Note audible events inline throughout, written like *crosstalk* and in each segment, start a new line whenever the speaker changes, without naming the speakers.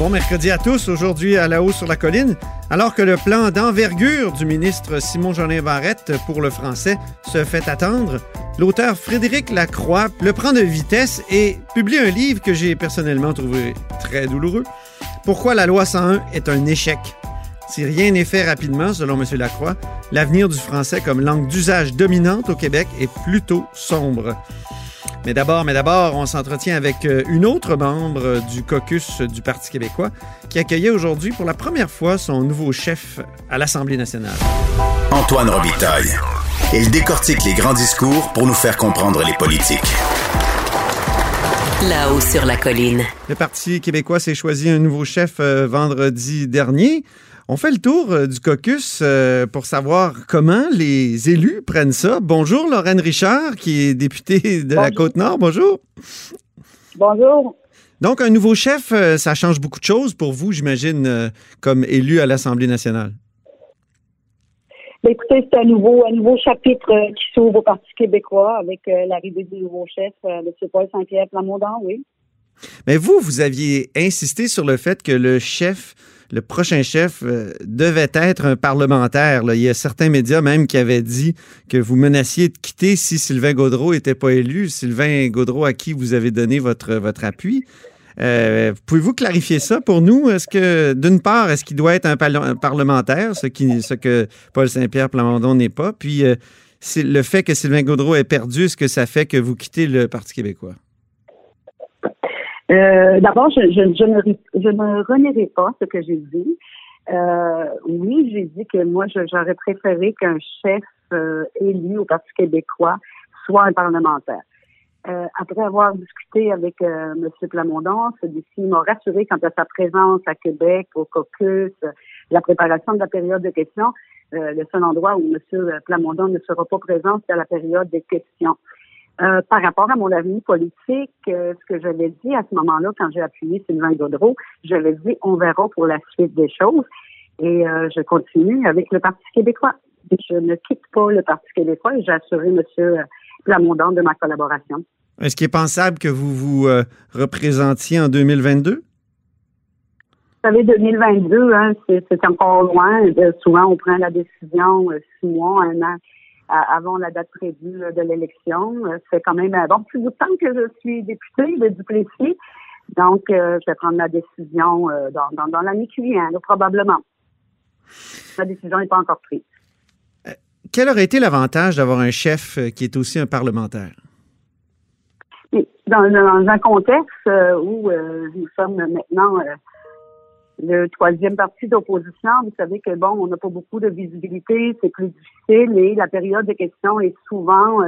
Bon mercredi à tous. Aujourd'hui, à la haut sur la colline, alors que le plan d'envergure du ministre Simon-Jolin Barrette pour le français se fait attendre, l'auteur Frédéric Lacroix le prend de vitesse et publie un livre que j'ai personnellement trouvé très douloureux. Pourquoi la loi 101 est un échec? Si rien n'est fait rapidement, selon M. Lacroix, l'avenir du français comme langue d'usage dominante au Québec est plutôt sombre. Mais d'abord, mais d'abord, on s'entretient avec euh, une autre membre du caucus du Parti québécois qui accueillait aujourd'hui pour la première fois son nouveau chef à l'Assemblée nationale.
Antoine Robitaille. Il décortique les grands discours pour nous faire comprendre les politiques.
Là-haut sur la colline.
Le Parti québécois s'est choisi un nouveau chef euh, vendredi dernier. On fait le tour euh, du caucus euh, pour savoir comment les élus prennent ça. Bonjour Lorraine Richard, qui est députée de la Côte-Nord. Bonjour.
Bonjour.
Donc, un nouveau chef, euh, ça change beaucoup de choses pour vous, j'imagine, euh, comme élu à l'Assemblée nationale.
Ben, écoutez, c'est un nouveau, un nouveau chapitre euh, qui s'ouvre au Parti québécois avec euh, l'arrivée du nouveau chef, euh, M. Paul Saint-Pierre Plamondon, oui.
Mais vous, vous aviez insisté sur le fait que le chef, le prochain chef, devait être un parlementaire. Il y a certains médias même qui avaient dit que vous menaciez de quitter si Sylvain Gaudreau n'était pas élu. Sylvain Gaudreau à qui vous avez donné votre, votre appui. Euh, Pouvez-vous clarifier ça pour nous? Est-ce que, d'une part, est-ce qu'il doit être un, parle- un parlementaire, ce, que Paul Saint-Pierre Plamondon n'est pas? Puis, euh, le fait que Sylvain Gaudreau ait perdu, est-ce que ça fait que vous quittez le Parti québécois?
Euh, D'abord, je, je, je, ne, je ne renierai pas ce que j'ai dit. Oui, j'ai dit que moi, j'aurais préféré qu'un chef élu au Parti québécois soit un parlementaire. Euh, après avoir discuté avec euh, M. Plamondon, celui-ci m'a rassuré quant à sa présence à Québec, au caucus, euh, la préparation de la période de questions. Euh, le seul endroit où M. Plamondon ne sera pas présent, c'est à la période des questions. Euh, par rapport à mon avenir politique, euh, ce que j'avais dit à ce moment-là, quand j'ai appuyé Sylvain Gaudreau, j'avais dit on verra pour la suite des choses. Et euh, je continue avec le Parti québécois. Je ne quitte pas le Parti québécois et j'ai assuré M. Plamondon de ma collaboration.
Est-ce qu'il est pensable que vous vous euh, représentiez en 2022?
Vous savez, 2022, hein, c'est encore loin. Euh, souvent, on prend la décision euh, six mois, un an avant la date prévue de l'élection. C'est quand même bon, plus de temps que je suis députée de Duplessis. Donc, je vais prendre ma décision dans, dans, dans l'année qui vient, là, probablement. La décision n'est pas encore prise.
Quel aurait été l'avantage d'avoir un chef euh, qui est aussi un parlementaire?
Dans, un contexte euh, où euh, nous sommes maintenant le troisième parti d'opposition, vous savez que bon, on n'a pas beaucoup de visibilité, c'est plus difficile et la période de questions est souvent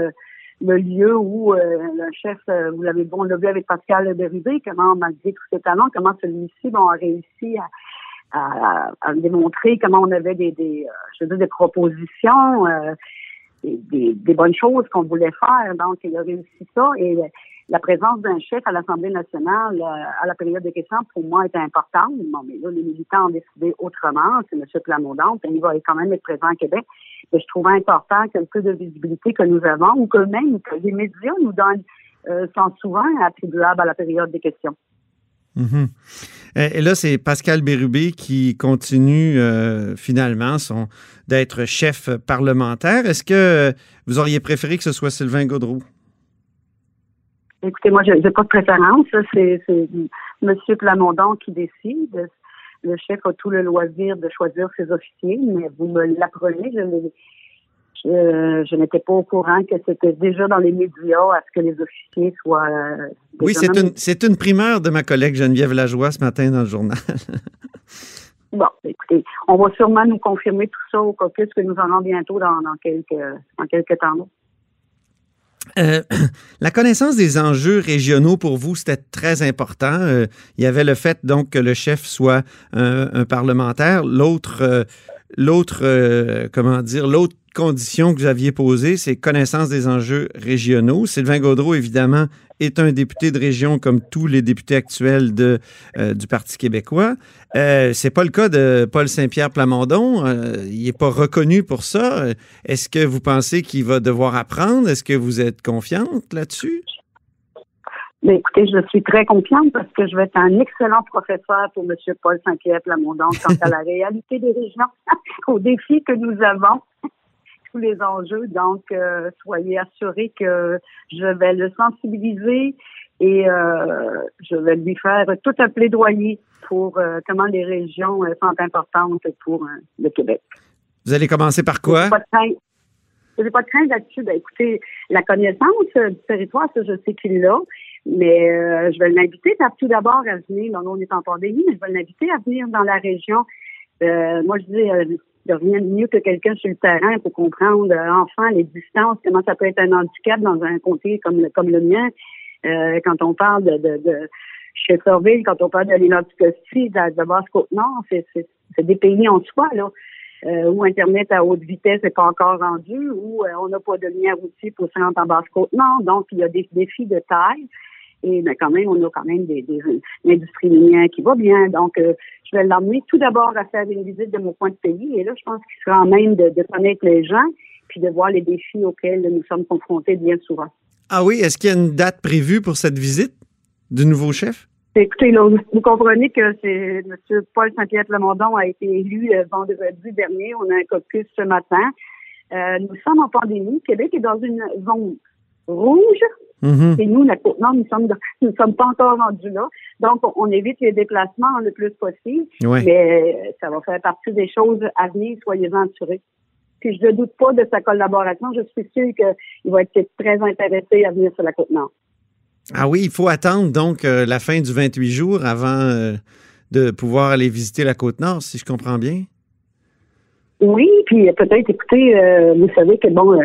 le lieu où le chef, vous l'avez bon, on vu avec Pascal Bérubé, comment malgré tous ses talents, comment celui-ci bon, a réussi à, à, à démontrer comment on avait des, des euh, je veux dire, des propositions, euh, des, des, des bonnes choses qu'on voulait faire. Donc, il a réussi ça et la présence d'un chef à l'Assemblée nationale euh, à la période de questions, pour moi, était importante. Bon, mais là, les militants ont décidé autrement. C'est M. Plamondon, puis il va quand même être présent à Québec. Mais je trouvais important que le peu de visibilité que nous avons, ou que même que les médias nous donnent, euh, sont souvent attribuables à la période des questions.
Mhm. Et là, c'est Pascal Bérubé qui continue euh, finalement son d'être chef parlementaire. Est-ce que vous auriez préféré que ce soit Sylvain Gaudreau?
Écoutez, moi, je n'ai pas de préférence. C'est M. Plamondon qui décide. Le chef a tout le loisir de choisir ses officiers, mais vous me l'apprenez, je je, je n'étais pas au courant que c'était déjà dans les médias à ce que les officiers soient. euh,
Oui, c'est une, c'est une primeur de ma collègue Geneviève Lajoie ce matin dans le journal. *laughs*
Bon, écoutez, on va sûrement nous confirmer tout ça au caucus que nous aurons bientôt dans, dans quelques dans quelques temps.
Euh, *clears throat* la connaissance des enjeux régionaux pour vous, c'était très important. Euh, il y avait le fait donc que le chef soit un, un parlementaire. L'autre, euh, l'autre, euh, comment dire, l'autre condition que vous aviez posée, c'est connaissance des enjeux régionaux. Sylvain Gaudreau, évidemment, est un député de région comme tous les députés actuels de, euh, du Parti québécois. Euh, c'est pas le cas de Paul Saint-Pierre Plamondon. Euh, il n'est pas reconnu pour ça. Est-ce que vous pensez qu'il va devoir apprendre? Est-ce que vous êtes confiante là-dessus?
Mais écoutez, je suis très confiante parce que je vais être un excellent professeur pour M. Paul Saint-Pierre Plamondon quant à la *laughs* réalité des régions, *laughs* aux défis que nous avons, tous les enjeux. Donc, euh, soyez assurés que je vais le sensibiliser et euh, je vais lui faire tout un plaidoyer pour euh, comment les régions sont importantes pour le Québec.
Vous allez commencer par quoi?
Crainte. J'ai pas de crainte là-dessus. Ben, écoutez, la connaissance du territoire, ça, je sais qu'il l'a. Mais euh, je vais l'inviter tout d'abord à venir. Non, non, on est en pandémie, mais je vais l'inviter à venir dans la région. Euh, moi, je dis, euh, a rien de mieux que quelqu'un sur le terrain pour comprendre euh, enfin les distances, comment ça peut être un handicap dans un comté comme le, comme le mien. Euh, quand on parle de, de, de Shefferville, quand on parle de l'Inanticosti, de, de Basse-Côte-Nord, c'est, c'est, c'est des pays en soi, là. Euh, où Internet à haute vitesse n'est pas encore rendu, où euh, on n'a pas de lien routier pour se rendre en Basse-Côte-Nord. Donc, il y a des défis de taille. Et ben, quand même, on a quand même des, des, une industrie minière qui va bien. Donc, euh, je vais l'emmener tout d'abord à faire une visite de mon coin de pays. Et là, je pense qu'il sera en même de, de connaître les gens puis de voir les défis auxquels nous sommes confrontés bien souvent.
Ah oui, est-ce qu'il y a une date prévue pour cette visite du nouveau chef?
Écoutez, là, vous comprenez que c'est M. Paul Saint-Pierre Plamondon a été élu euh, vendredi dernier. On a un caucus ce matin. Euh, nous sommes en pandémie. Québec est dans une zone rouge.
Mhm.
Et nous, la Côte-Nord, nous sommes, dans- nous ne sommes pas encore rendus là. Donc, on, évite les déplacements le plus possible. Mais euh, ça va faire partie des choses à venir, soyez-en assurés. Puis je ne doute pas de sa collaboration. Je suis sûre qu'il va être très intéressé à venir sur la Côte-Nord.
Ah oui, il faut attendre donc euh, la fin du 28 jours avant euh, de pouvoir aller visiter la Côte-Nord, si je comprends bien.
Oui, puis peut-être, écoutez, euh, vous savez que bon,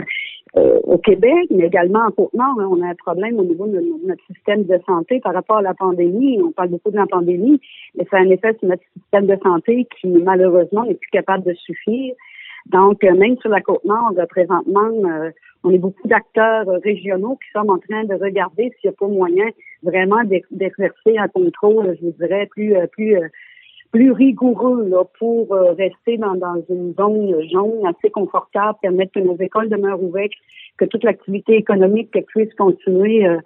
euh, au Québec, mais également en Côte-Nord, hein, on a un problème au niveau de no- notre système de santé par rapport à la pandémie. On parle beaucoup de la pandémie, mais ça a un effet sur notre système de santé qui, malheureusement, n'est plus capable de suffire. Donc, euh, même sur la Côte-Nord, euh, présentement, euh, on est beaucoup d'acteurs régionaux qui sont en train de regarder s'il n'y a pas moyen vraiment d'ex- d'exercer un contrôle, je vous dirais, plus, plus plus rigoureux là, pour euh, rester dans, dans une zone jaune assez confortable, permettre que nos écoles demeurent ouvertes, que toute l'activité économique puisse continuer. euh.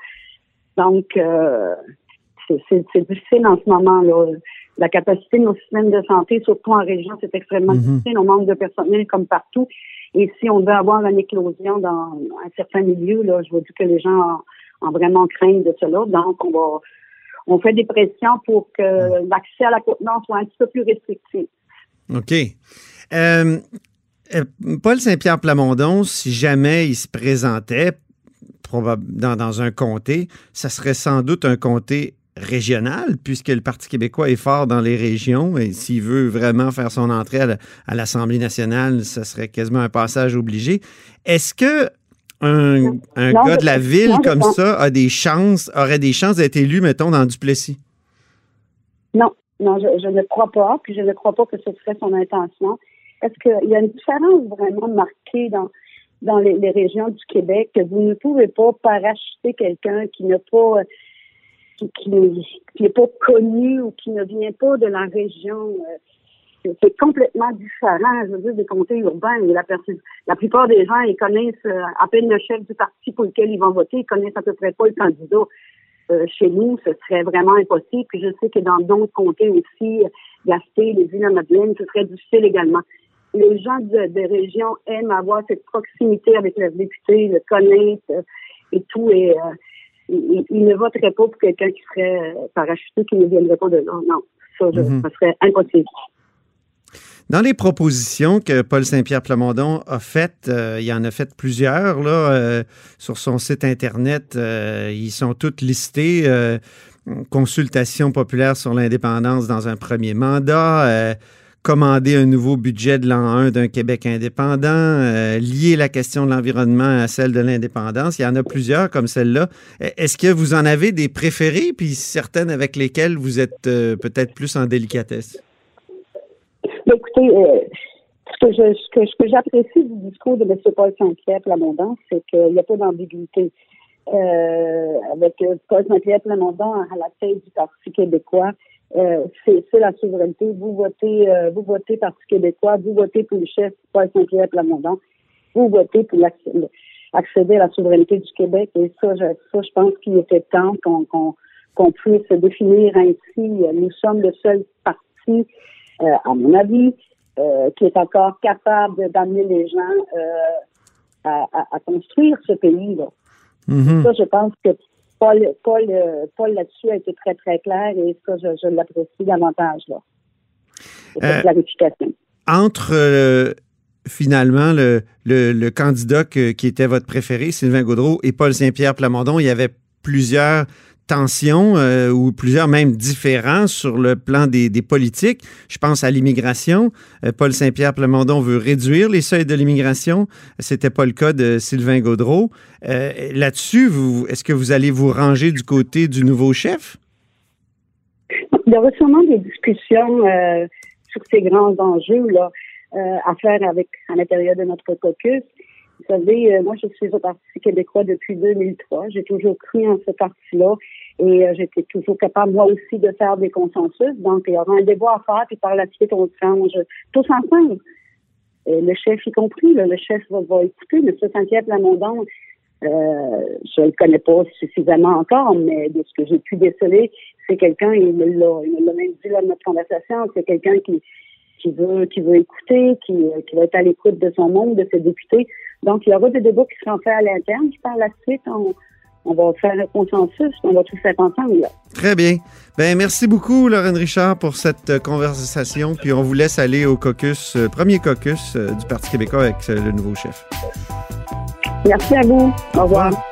donc, euh, c'est- difficile en ce moment. là. La capacité de nos systèmes de santé, surtout en région, c'est extrêmement
Mhm.
difficile. On manque de personnel comme partout. Et si on veut avoir une éclosion dans un certain milieu, là, je vous dis que les gens ont, ont vraiment crainte de cela. Donc, on va on fait des pressions pour que l'accès à la Côte-Nord soit un petit peu plus restrictif.
OK. Euh, euh, Paul Saint-Pierre Plamondon, si jamais il se présentait dans, dans un comté, ça serait sans doute un comté régional, puisque le Parti québécois est fort dans les régions et s'il veut vraiment faire son entrée à la- à l'Assemblée nationale, ça serait quasiment un passage obligé. Est-ce que un, un
Non,
gars de la ville
non,
comme
pense-
ça a des chances, aurait des chances d'être élu, mettons, dans Duplessis?
Non, non, je, je ne crois pas, puis je ne crois pas que ce serait son intention. Parce qu'il y a une différence vraiment marquée dans, dans les, les régions du Québec que vous ne pouvez pas parachuter quelqu'un qui n'a pas qui, qui, n'est- qui n'est pas connu ou qui ne vient pas de la région. euh, c'est- complètement différent, je veux dire, des comtés urbains. La, plupart des gens, ils connaissent euh, à peine le chef du parti pour lequel ils vont voter, ils connaissent à peu près pas le candidat. Euh, chez nous, ce serait vraiment impossible. Puis je sais que dans d'autres comtés aussi, Gaspé, les îles de Madeleine, ce serait difficile également. Les gens de- des régions aiment avoir cette proximité avec leurs députés, le connaître euh, et tout. Et ils, ne voteraient pas pour quelqu'un qui serait parachuté, qui ne viendrait pas de là. Non, ça, je-
Mhm.
ça serait impossible.
Dans les propositions que Paul Saint-Pierre Plamondon a faites, euh, il en a fait plusieurs là, euh, sur son site Internet. Euh, ils sont toutes listés. consultation populaire sur l'indépendance dans un premier mandat, commander un nouveau budget de l'an 1 d'un Québec indépendant, lier la question de l'environnement à celle de l'indépendance. Il y en a plusieurs comme celle-là. Est-ce que vous en avez des préférés, puis certaines avec lesquelles vous êtes peut-être plus en délicatesse?
Écoutez, euh, ce que je, j'apprécie du discours de M. Paul Saint-Pierre Plamondon, c'est qu'il n'y a pas d'ambiguïté. Euh, avec euh, Paul Saint-Pierre Plamondon à la tête du Parti québécois, c'est, la souveraineté. Vous votez, vous votez Parti québécois, vous votez pour le chef Paul Saint-Pierre Plamondon, vous votez pour accéder à la souveraineté du Québec. Et ça, je, pense qu'il était temps qu'on, puisse définir ainsi. Nous sommes le seul parti à mon avis, euh, qui est encore capable d'amener les gens euh, à, construire ce pays-là. Mm-hmm. Ça, je pense que Paul, Paul, Paul là-dessus a été très, très clair et ça, je, l'apprécie davantage. Là. Cette clarification.
Entre finalement le, le, candidat qui était votre préféré, Sylvain Gaudreau, et Paul Saint-Pierre Plamondon, il y avait plusieurs tensions euh, ou plusieurs même différents sur le plan des, politiques. Je pense à l'immigration. Euh, Paul Saint-Pierre Plamondon veut réduire les seuils de l'immigration. C'était pas le cas de Sylvain Gaudreau. Euh, là-dessus, est-ce que vous allez vous ranger du côté du nouveau chef?
Il y aura sûrement des discussions sur ces grands enjeux à faire avec à l'intérieur de notre caucus. Vous savez, moi, je suis au Parti québécois depuis 2003. J'ai toujours cru en ce parti-là. Et euh, j'étais toujours capable, moi aussi, de faire des consensus. Donc, il y aura un débat à faire, puis par la suite, on change tous ensemble. Le chef y compris, le chef va, écouter. M. Saint-Pierre Plamondon, euh, je ne le connais pas suffisamment encore, mais de ce que j'ai pu déceler, c'est quelqu'un, il me l'a même dit lors de notre conversation, c'est quelqu'un qui, qui veut qui veut écouter, qui, qui va être à l'écoute de son monde, de ses députés. Donc, il y aura des débats qui seront faits à l'interne. Puis par la suite, on, on va faire un consensus, on va tout faire ensemble.
Très bien. Ben merci beaucoup, Lorraine Richard, pour cette euh, conversation. Puis on vous laisse aller au caucus, euh, premier caucus euh, du Parti québécois avec le nouveau chef.
Merci à vous. Au revoir.